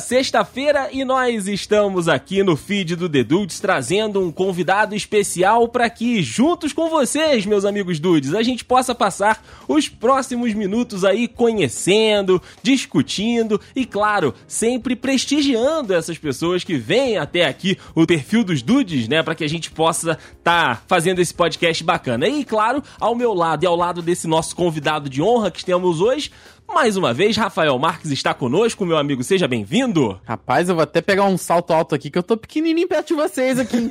sexta-feira e nós estamos aqui no feed do The Dudes trazendo um convidado especial para que, juntos com vocês, meus amigos Dudes, a gente possa passar os próximos minutos aí conhecendo, discutindo e, claro, sempre prestigiando essas pessoas que vêm até aqui o perfil dos Dudes, né, para que a gente possa estar tá fazendo esse podcast bacana. E, claro, ao meu lado e ao lado desse nosso convidado de honra que temos hoje, mais uma vez, Rafael Marques está conosco, meu amigo. Seja bem-vindo. Rapaz, eu vou até pegar um salto alto aqui, que eu tô pequenininho perto de vocês aqui.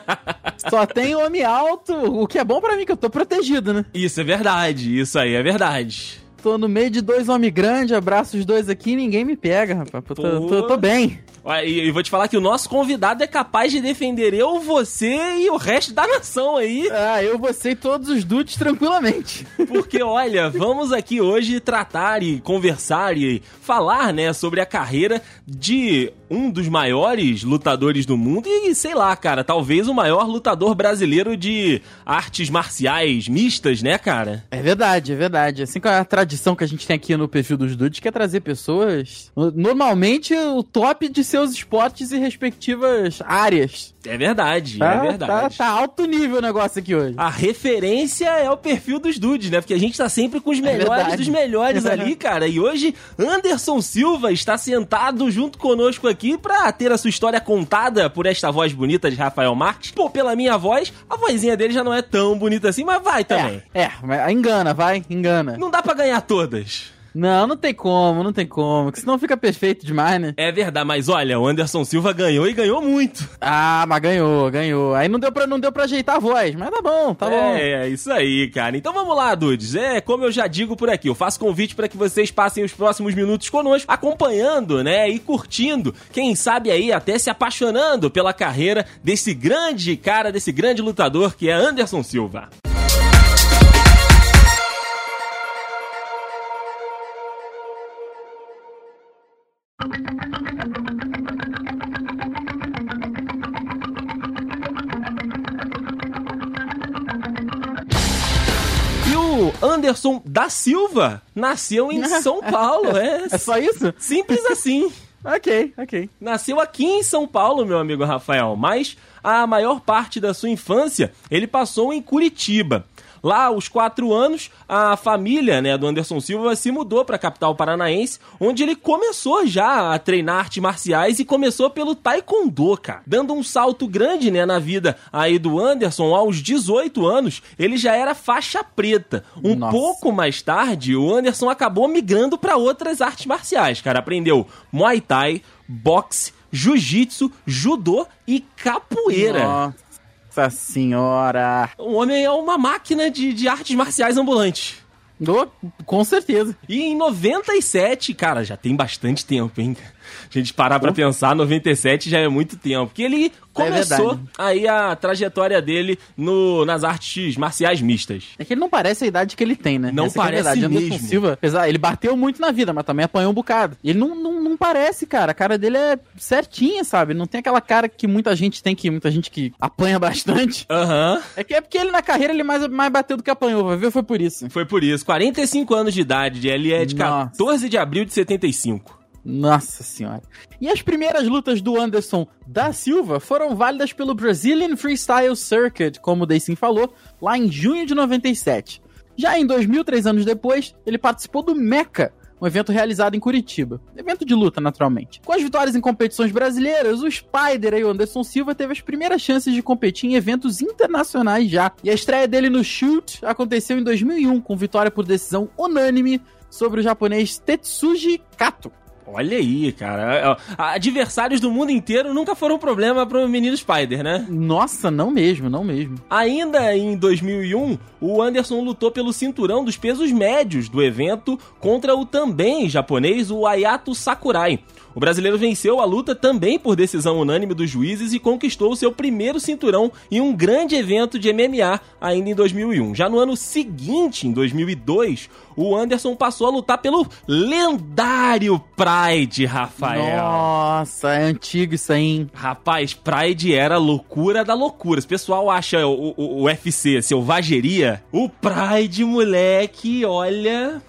Só tem homem alto, o que é bom para mim, que eu tô protegido, né? Isso é verdade, isso aí é verdade. Tô no meio de dois homens grandes, abraço os dois aqui ninguém me pega, rapaz. Tô, tô, tô bem. E, e vou te falar que o nosso convidado é capaz de defender eu, você e o resto da nação aí. Ah, eu, você e todos os dudes tranquilamente. Porque, olha, vamos aqui hoje tratar e conversar e falar, né, sobre a carreira de um dos maiores lutadores do mundo e, sei lá, cara, talvez o maior lutador brasileiro de artes marciais mistas, né, cara? É verdade, é verdade. Assim como a tradição que a gente tem aqui no perfil dos dudes, que é trazer pessoas, normalmente o top de seus esportes e respectivas áreas. É verdade, tá, é verdade. Tá, tá, alto nível o negócio aqui hoje. A referência é o perfil dos dudes, né? Porque a gente tá sempre com os é melhores é dos melhores ali, cara. E hoje, Anderson Silva está sentado junto conosco aqui pra ter a sua história contada por esta voz bonita de Rafael Marques. Pô, pela minha voz, a vozinha dele já não é tão bonita assim, mas vai também. É, é engana, vai, engana. Não dá para ganhar todas. Não, não tem como, não tem como. Porque senão fica perfeito demais, né? É verdade, mas olha, o Anderson Silva ganhou e ganhou muito. Ah, mas ganhou, ganhou. Aí não deu pra, não deu pra ajeitar a voz, mas tá bom, tá é, bom. É, isso aí, cara. Então vamos lá, dudes. É, como eu já digo por aqui, eu faço convite para que vocês passem os próximos minutos conosco, acompanhando, né, e curtindo. Quem sabe aí até se apaixonando pela carreira desse grande cara, desse grande lutador que é Anderson Silva. Anderson da Silva nasceu em São Paulo, é. É só isso? Simples assim. ok, ok. Nasceu aqui em São Paulo, meu amigo Rafael, mas a maior parte da sua infância ele passou em Curitiba. Lá, aos quatro anos, a família né, do Anderson Silva se mudou para a capital paranaense, onde ele começou já a treinar artes marciais e começou pelo taekwondo, cara. Dando um salto grande né, na vida aí do Anderson, aos 18 anos, ele já era faixa preta. Um Nossa. pouco mais tarde, o Anderson acabou migrando para outras artes marciais, cara. Aprendeu Muay Thai, boxe, jiu-jitsu, judô e capoeira. Nossa. Nossa senhora! O homem é uma máquina de, de artes marciais ambulante. Oh, com certeza. E em 97, cara, já tem bastante tempo, hein? A gente parar pra pensar, 97 já é muito tempo. Porque ele começou é aí a trajetória dele no, nas artes marciais mistas. É que ele não parece a idade que ele tem, né? Não Essa parece é mesmo. Silva, apesar, ele bateu muito na vida, mas também apanhou um bocado. Ele não, não, não parece, cara. A cara dele é certinha, sabe? Não tem aquela cara que muita gente tem, que muita gente que apanha bastante. Aham. Uhum. É que é porque ele na carreira ele mais, mais bateu do que apanhou, vai ver? Foi por isso. Foi por isso. 45 anos de idade, ele é de Nossa. 14 de abril de 75. Nossa senhora. E as primeiras lutas do Anderson da Silva foram válidas pelo Brazilian Freestyle Circuit, como o Daysim falou, lá em junho de 97. Já em 2000, três anos depois, ele participou do Mecha, um evento realizado em Curitiba. Evento de luta, naturalmente. Com as vitórias em competições brasileiras, o Spider e o Anderson Silva teve as primeiras chances de competir em eventos internacionais já. E a estreia dele no Shoot aconteceu em 2001, com vitória por decisão unânime sobre o japonês Tetsuji Kato. Olha aí, cara. Adversários do mundo inteiro nunca foram um problema pro menino Spider, né? Nossa, não mesmo, não mesmo. Ainda em 2001, o Anderson lutou pelo cinturão dos pesos médios do evento contra o também japonês, o Ayato Sakurai. O brasileiro venceu a luta também por decisão unânime dos juízes e conquistou o seu primeiro cinturão em um grande evento de MMA ainda em 2001. Já no ano seguinte, em 2002, o Anderson passou a lutar pelo lendário Pride, Rafael. Nossa, é antigo isso aí, hein? Rapaz, Pride era loucura da loucura. Se o pessoal acha o, o, o UFC selvageria, o Pride, moleque, olha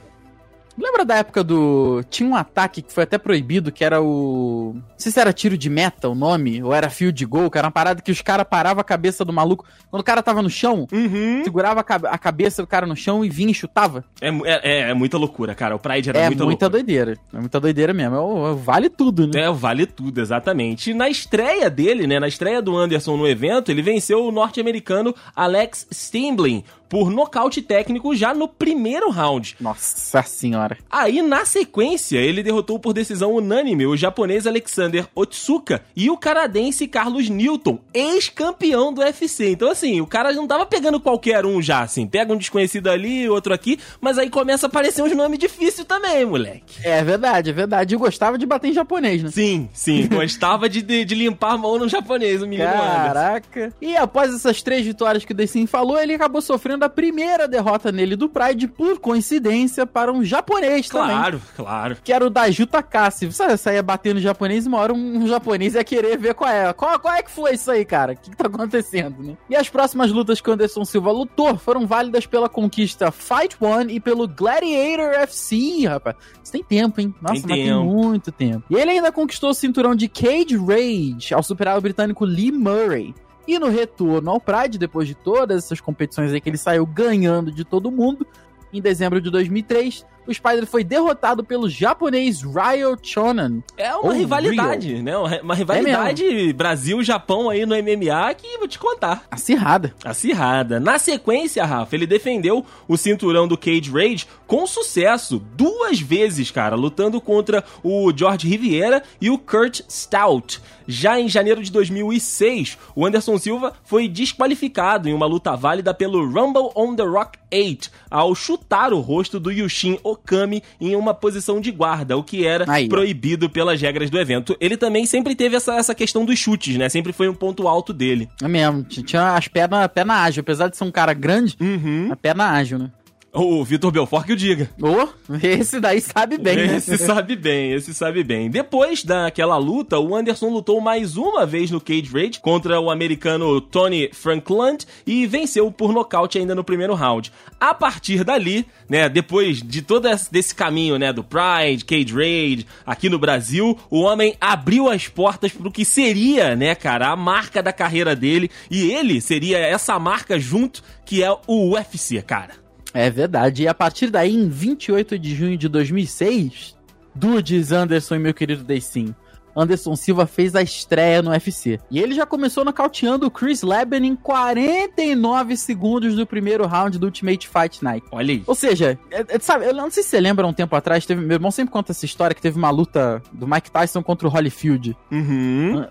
Lembra da época do. Tinha um ataque que foi até proibido, que era o. Não sei se era tiro de meta o nome, ou era fio de gol, que era uma parada que os caras paravam a cabeça do maluco. Quando o cara tava no chão, Uhum. segurava a cabe- a cabeça do cara no chão e vinha e chutava. É, é, é- é muita loucura, cara. O Pride era é muita, muita, loucura. doideira. É muita doideira mesmo. É o- é o vale tudo, né? É, vale tudo, exatamente. E na estreia dele, né, na estreia do Anderson no evento, ele venceu o norte-americano Alex Stimblin por nocaute técnico já no primeiro round. Nossa senhora. Aí, na sequência, ele derrotou por decisão unânime o japonês Alexander Otsuka e o canadense Carlos Newton, ex-campeão do UFC. Então, assim, o cara não tava pegando qualquer um já, assim. Pega um desconhecido ali, outro aqui, mas aí começa a aparecer uns nomes difíceis também, moleque. É verdade, é verdade. E gostava de bater em japonês, né? Sim, sim. Gostava de, de, de limpar a mão no japonês, o menino Anderson. Caraca. E após essas três vitórias que o Decim falou, ele acabou sofrendo a primeira derrota nele do Pride, por coincidência, para um japonês também. Claro, claro. Que era o Daju Takase. Você saía batendo japonês e uma hora um japonês ia querer ver qual é. Qual, qual é que foi isso aí, cara? O que, que tá acontecendo, né? E as próximas lutas que o Anderson Silva lutou foram válidas pela conquista Fight One e pelo Gladiator FC, rapaz. Isso tem tempo, hein? Nossa, Tem mas tem tempo. muito tempo. E ele ainda conquistou o cinturão de Cage Rage ao superar o britânico Lee Murray. E no retorno ao Pride, depois de todas essas competições aí que ele saiu ganhando de todo mundo, em dezembro de 2003, o Spider foi derrotado pelo japonês Ryo Chonan. É uma Ou rivalidade, né? Uma uma rivalidade Brasil-Japão aí no MMA que vou te contar. Acirrada. Acirrada. Na sequência, Rafa, ele defendeu o cinturão do Cage Rage com sucesso, duas vezes, cara, lutando contra o George Riviera e o Kurt Stout. Já em janeiro de 2006, o Anderson Silva foi desqualificado em uma luta válida pelo Rumble on the Rock 8 ao chutar o rosto do Yushin Okami em uma posição de guarda, o que era Aí, proibido pelas regras do evento. Ele também sempre teve essa, essa questão dos chutes, né? Sempre foi um ponto alto dele. É mesmo. Tinha as pernas, perna ágil. Apesar de ser um cara grande, Uhum. a perna ágil, né? O Vitor Belfort que o diga. Ô, esse daí sabe bem, né? Esse sabe bem, esse sabe bem. Depois daquela luta, o Anderson lutou mais uma vez no Cage Rage contra o americano Tony Frankland e venceu por nocaute ainda no primeiro round. A partir dali, né, depois de todo esse, desse caminho, né, do Pride, Cage Rage, aqui no Brasil, o homem abriu as portas pro que seria, né, cara, a marca da carreira dele e ele seria essa marca junto que é o UFC, cara. É verdade. E a partir daí, em 28 de junho de 2006, Dudes Anderson e meu querido Daysim, Anderson Silva fez a estreia no UFC. E ele já começou nocauteando o Chris Leben em 49 segundos do primeiro round do Ultimate Fight Night. Olha aí. Ou seja, é- é- sabe, eu não sei se você lembra um tempo atrás, teve, meu irmão sempre conta essa história que teve uma luta do Mike Tyson contra o Holyfield. Uhum.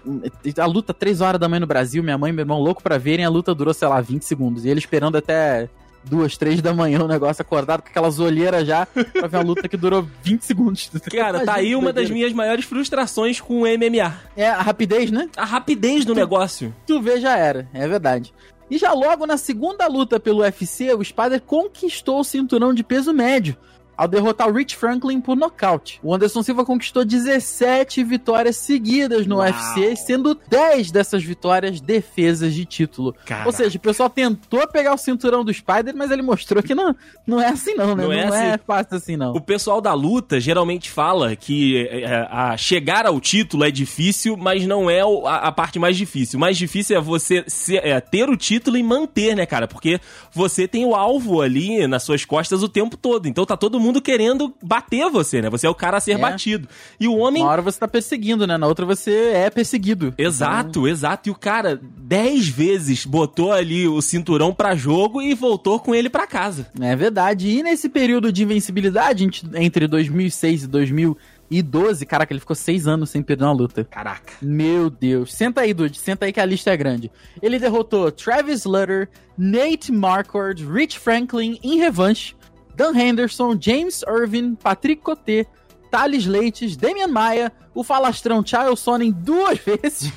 A luta 3 horas da manhã no Brasil, minha mãe e meu irmão louco pra verem, a luta durou, sei lá, 20 segundos. E ele esperando até duas, três da manhã o negócio acordado com aquelas olheiras já pra ver uma luta que durou 20 segundos. Cara, tá aí uma das minhas maiores frustrações com o MMA. É, a rapidez, né? A rapidez do negócio. Tu vê, já era. É verdade. E já logo na segunda luta pelo UFC, o Spider conquistou o cinturão de peso médio. Ao derrotar o Rich Franklin por nocaute. O Anderson Silva conquistou 17 vitórias seguidas no Uau. UFC, sendo 10 dessas vitórias defesas de título. Cara. Ou seja, o pessoal tentou pegar o cinturão do Spider, mas ele mostrou que não, não é assim não, né? Não Não, é é, assim. fácil assim não. O pessoal da luta geralmente fala que é, a chegar ao título é difícil, mas não é a, a parte mais difícil. O mais difícil é você ser- é, ter o título e manter, né, cara? Porque você tem o alvo ali nas suas costas o tempo todo. Então tá todo mundo querendo bater você, né? Você é o cara a ser É. batido. E o homem Uma hora você tá perseguindo, né? Na outra você é perseguido. Exato, exato. E o cara, dez vezes, botou ali o cinturão pra jogo e voltou com ele pra casa. É verdade. E nesse período de invencibilidade, ent- entre 2006 e 2012, caraca, ele ficou seis anos sem perder uma luta. Caraca. Meu Deus. Senta aí, Dude. Senta aí que a lista é grande. Ele derrotou Travis Lutter, Nate Marquardt, Rich Franklin em revanche, Dan Henderson, James Irvin, Patrick Coté, Thales Leites, Damian Maia, o falastrão Charles Sonnen duas vezes.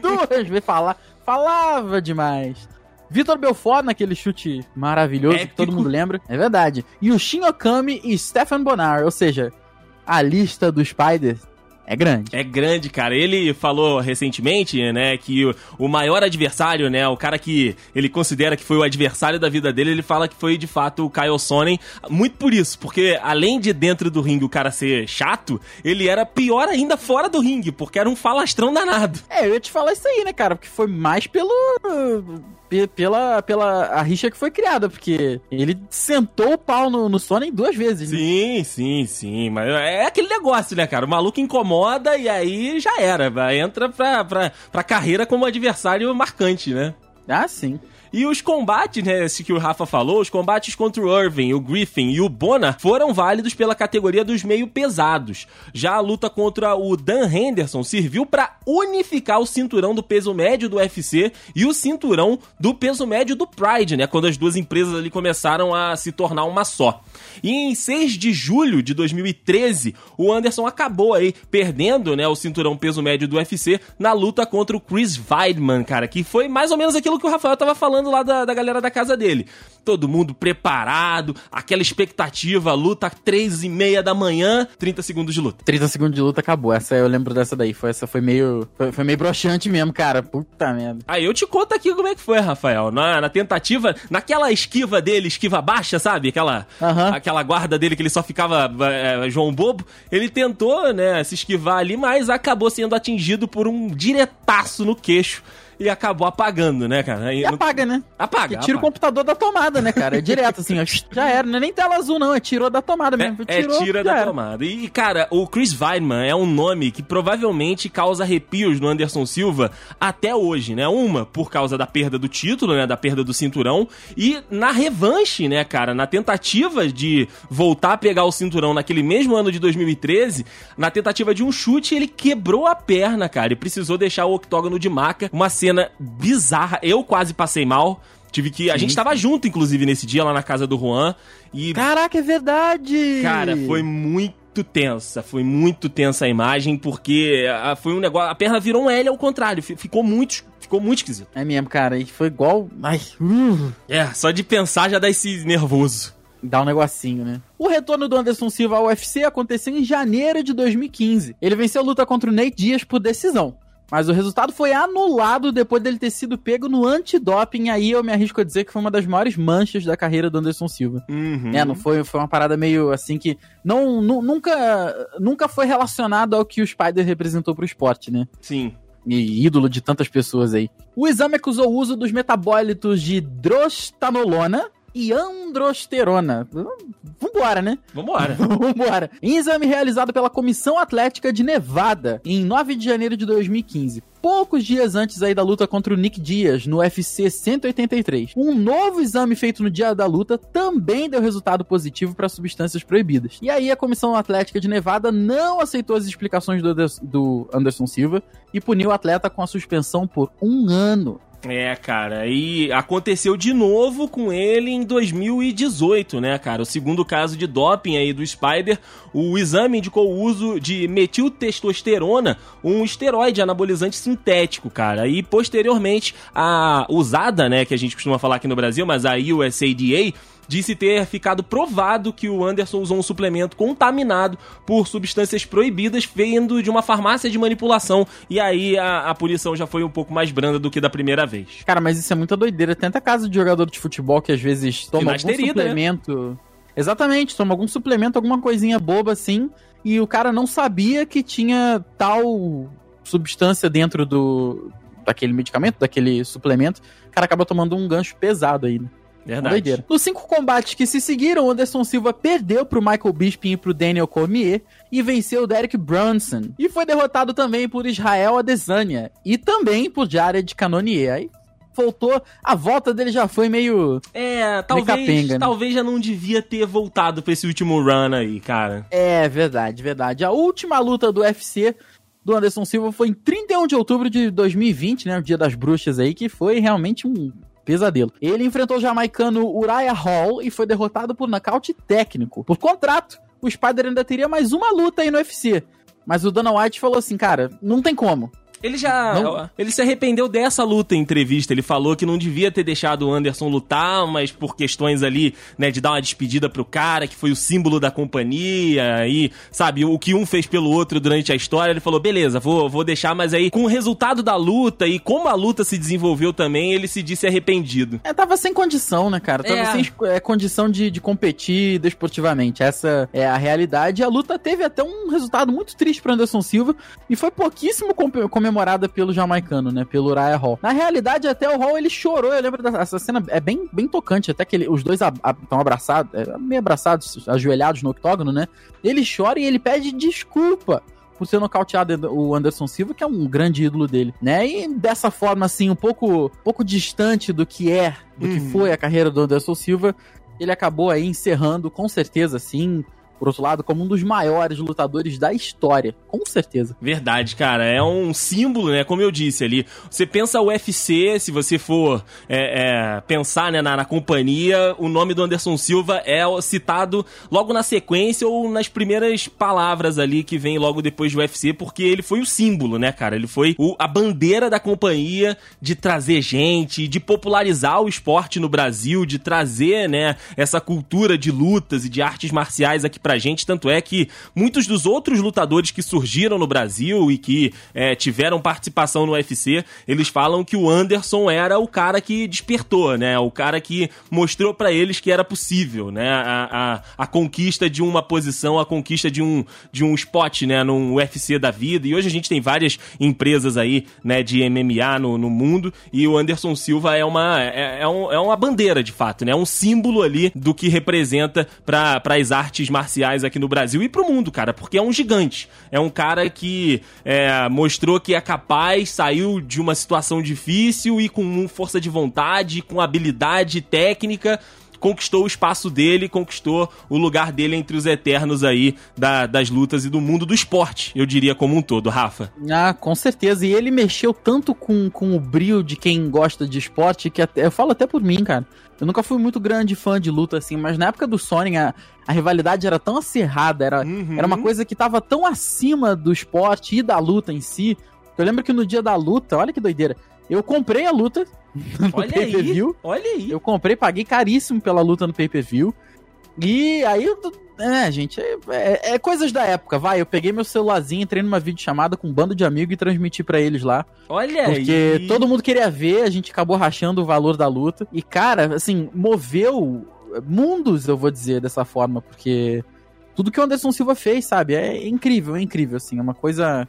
duas vezes. Fala, falava demais. Vitor Belfort naquele chute maravilhoso Épico. que todo mundo lembra. É verdade. E o Shin Okami e Stefan Bonar. Ou seja, a lista do Spider É grande. É grande, cara. Ele falou recentemente, né, que o, o maior adversário, né, o cara que ele considera que foi o adversário da vida dele, ele fala que foi de fato o Kyle Sonnen. Muito por isso, porque além de dentro do ringue o cara ser chato, ele era pior ainda fora do ringue, porque era um falastrão danado. É, eu ia te falar isso aí, né, cara? Porque foi mais pelo pela, pela a rixa que foi criada, porque ele sentou o pau no, no Sonic duas vezes. Né? Sim, sim, sim. Mas é aquele negócio, né, cara? O maluco incomoda e aí já era. Entra pra, pra, pra carreira como adversário marcante, né? Ah, sim. E os combates, né, esse que o Rafa falou, os combates contra o Irving, o Griffin e o Bona foram válidos pela categoria dos meio pesados. Já a luta contra o Dan Henderson serviu para unificar o cinturão do peso médio do UFC e o cinturão do peso médio do Pride, né, quando as duas empresas ali começaram a se tornar uma só. E em 6 de julho de 2013, o Anderson acabou aí perdendo, né, o cinturão peso médio do UFC na luta contra o Chris Weidman, cara, que foi mais ou menos aquilo que o Rafael tava falando lá da, da galera da casa dele. Todo mundo preparado, aquela expectativa, luta 3 e meia da manhã, 30 segundos de luta. 30 segundos de luta acabou. Essa eu lembro dessa daí. Foi, essa foi meio. Foi, foi meio broxante mesmo, cara. Puta merda. Aí eu te conto aqui como é que foi, Rafael. Na, na tentativa, naquela esquiva dele, esquiva baixa, sabe? Aquela. Uhum aquela guarda dele que ele só ficava é, João Bobo, ele tentou, né, se esquivar ali, mas acabou sendo atingido por um diretaço no queixo e acabou apagando, né, cara? E apaga, né? Apaga. E tira apaga. o computador da tomada, né, cara? É direto, assim, ó, já era. Não é nem tela azul, não. É tirou da tomada mesmo. É, tirou, é tira da era. tomada. E, cara, o Chris Weidman é um nome que provavelmente causa arrepios no Anderson Silva até hoje, né? Uma, por causa da perda do título, né? Da perda do cinturão. E na revanche, né, cara? Na tentativa de voltar a pegar o cinturão naquele mesmo ano de 2013, na tentativa de um chute, ele quebrou a perna, cara. E precisou deixar o octógono de maca. Uma cena cena bizarra. Eu quase passei mal. Tive que. A gente tava junto, inclusive, nesse dia lá na casa do Juan. E. Caraca, é verdade! Cara, foi muito tensa. Foi muito tensa a imagem, porque foi um negócio. A perna virou um L ao contrário. Ficou muito. Ficou muito esquisito. É mesmo, cara. E foi igual. Ai. Uh. É, só de pensar já dá esse nervoso. Dá um negocinho, né? O retorno do Anderson Silva ao UFC aconteceu em janeiro de 2015. Ele venceu a luta contra o Nate Diaz por decisão. Mas o resultado foi anulado depois dele ter sido pego no antidoping. Aí eu me arrisco a dizer que foi uma das maiores manchas da carreira do Anderson Silva. Uhum. É, não foi, foi uma parada meio assim que não, nunca, nunca foi relacionado ao que o Spider representou pro esporte, né? Sim. E ídolo de tantas pessoas aí. O exame acusou o uso dos metabólitos de drostanolona, e androsterona. Vambora, né? Vambora. Vambora. Em exame realizado pela Comissão Atlética de Nevada, em 9 de janeiro de 2015 poucos dias antes aí da luta contra o Nick Diaz no UFC 183. Um novo exame feito no dia da luta também deu resultado positivo para substâncias proibidas. E aí a Comissão Atlética de Nevada não aceitou as explicações do, do Anderson Silva e puniu o atleta com a suspensão por um ano. É, cara, e aconteceu de novo com ele em 2018, né, cara? O segundo caso de doping aí do Spider, o exame indicou o uso de metiltestosterona, um esteroide anabolizante sintético, cara. E posteriormente a usada, né, que a gente costuma falar aqui no Brasil, mas a USADA disse ter ficado provado que o Anderson usou um suplemento contaminado por substâncias proibidas vindo de uma farmácia de manipulação. E aí a, a punição já foi um pouco mais branda do que da primeira vez. Cara, mas isso é muita doideira. Tenta caso de jogador de futebol que às vezes toma algum né? suplemento. Né? Exatamente, toma algum suplemento, alguma coisinha boba assim, e o cara não sabia que tinha tal substância dentro do daquele medicamento, daquele suplemento. O cara acaba tomando um gancho pesado aí, né? Verdade. Nos cinco combates que se seguiram, Anderson Silva perdeu pro Michael Bisping e pro Daniel Cormier e venceu o Derek Brunson. E foi derrotado também por Israel Adesanya e também por Jared Cannonier. Aí voltou, a volta dele já foi meio. É, talvez, capenga, né? talvez já não devia ter voltado pra esse último run aí, cara. É, verdade, verdade. A última luta do UFC do Anderson Silva foi em 31 de outubro de 2020, né? O Dia das Bruxas aí, que foi realmente um pesadelo. Ele enfrentou o jamaicano Uriah Hall e foi derrotado por nocaute técnico. Por contrato, o Spider ainda teria mais uma luta aí no UFC. Mas o Dana White falou assim, cara, não tem como. Ele já. Não... Ele se arrependeu dessa luta em entrevista. Ele falou que não devia ter deixado o Anderson lutar, mas por questões ali, né, de dar uma despedida pro cara, que foi o símbolo da companhia, e, sabe, o que um fez pelo outro durante a história. Ele falou, beleza, vou, vou deixar, mas aí, com o resultado da luta e como a luta se desenvolveu também, ele se disse arrependido. É, tava sem condição, né, cara? Tava é. sem é, condição de, de competir desportivamente. Essa é a realidade. E a luta teve até um resultado muito triste pro Anderson Silva e foi pouquíssimo comemorada pelo jamaicano, né? Pelo Uriah Hall. Na realidade, até o Hall ele chorou. Eu lembro dessa cena, é bem, bem tocante. Até que ele, os dois estão abraçados, é, meio abraçados, ajoelhados no octógono, né? Ele chora e ele pede desculpa por ser nocauteado o Anderson Silva, que é um grande ídolo dele, né? E dessa forma, assim, um pouco, pouco distante do que é, do uhum. que foi a carreira do Anderson Silva, ele acabou aí encerrando, com certeza, assim, por outro lado, como um dos maiores lutadores da história, com certeza. Verdade, cara. É um símbolo, né? Como eu disse ali. Você pensa o UFC, se você for é, é, pensar né, na, na, companhia, o nome do Anderson Silva é citado logo na sequência ou nas primeiras palavras ali que vem logo depois do UFC, porque ele foi o símbolo, né, cara? Ele foi o, a bandeira da companhia de trazer gente, de popularizar o esporte no Brasil, de trazer, né, essa cultura de lutas e de artes marciais aqui pra pra gente, tanto é que muitos dos outros lutadores que surgiram no Brasil e que é, tiveram participação no UFC, eles falam que o Anderson era o cara que despertou, né? O cara que mostrou para eles que era possível, né? A, a, a, conquista de uma posição, a conquista de um, de um spot, né? Num UFC da vida. E hoje a gente tem várias empresas aí, né? De MMA no, no mundo e o Anderson Silva é uma, é, é, um, é uma bandeira, de fato, né? É um símbolo ali do que representa para as artes marciais marciais aqui no Brasil e pro mundo, cara, porque é um gigante. É um cara que é, mostrou que é capaz, saiu de uma situação difícil e com força de vontade, com habilidade técnica, conquistou o espaço dele, conquistou o lugar dele entre os eternos aí da, das lutas e do mundo do esporte, eu diria como um todo, Rafa. Ah, com certeza. E ele mexeu tanto com, com o brilho de quem gosta de esporte que até, eu falo até por mim, cara. Eu nunca fui muito grande fã de luta, assim, mas na época do Sonic a, a rivalidade era tão acirrada, era, uhum. era uma coisa que tava tão acima do esporte e da luta em si. Eu lembro que no dia da luta, olha que doideira, eu comprei a luta no pay-per-view. Olha aí. Eu comprei, paguei caríssimo pela luta no pay-per-view. E aí, é, gente, é, é, é, coisas da época, vai. Eu peguei meu celularzinho, entrei numa videochamada com um bando de amigos e transmiti para eles lá. Olha Porque aí. todo mundo queria ver, a gente acabou rachando o valor da luta. E, cara, assim, moveu mundos, eu vou dizer dessa forma, porque tudo que o Anderson Silva fez, sabe? É incrível, é incrível, assim, é uma coisa.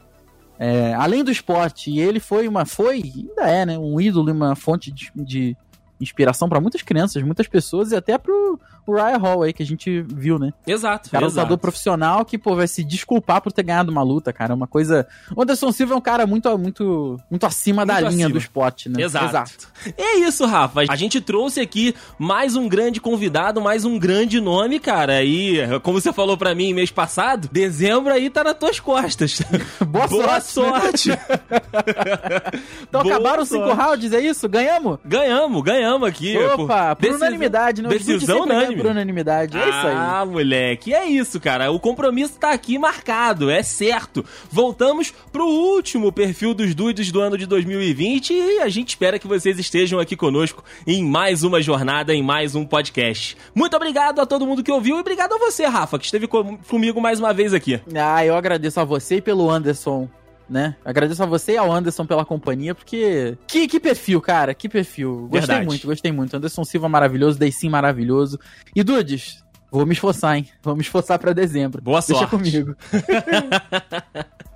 É, além do esporte, ele foi uma. Foi, ainda é, né? Um ídolo e uma fonte de, de inspiração para muitas crianças, muitas pessoas e até pro o Ryan Hall aí que a gente viu, né? Exato. Cara, exato. lutador profissional que, pô, vai se desculpar por ter ganhado uma luta, cara. É uma coisa. O Anderson Silva é um cara muito, muito, muito acima muito da linha do esporte, né? Exato. exato. É isso, Rafa. A gente trouxe aqui mais um grande convidado, mais um grande nome, cara. E, como você falou para mim mês passado, dezembro aí tá nas tuas costas. Boa, Boa sorte. sorte. então Boa acabaram os cinco rounds, é isso? Ganhamos? Ganhamos, ganhamos ganhamos aqui. Opa, por, por unanimidade, né? Decisão unânime. Por unanimidade, é ah, isso aí. Ah, moleque, é isso, cara. O compromisso tá aqui marcado, é certo. Voltamos pro último perfil dos dudes do ano de 2020 e a gente espera que vocês estejam aqui conosco em mais uma jornada, em mais um podcast. Muito obrigado a todo mundo que ouviu e obrigado a você, Rafa, que esteve comigo mais uma vez aqui. Ah, eu agradeço a você e pelo Anderson né? Agradeço a você e ao Anderson pela companhia, porque. Que, que perfil, cara, que perfil. Gostei Verdade. muito, gostei muito. Anderson Silva maravilhoso, sim maravilhoso. E Dudes, vou me esforçar, hein? Vou me esforçar para dezembro. Boa Deixa sorte. Deixa comigo.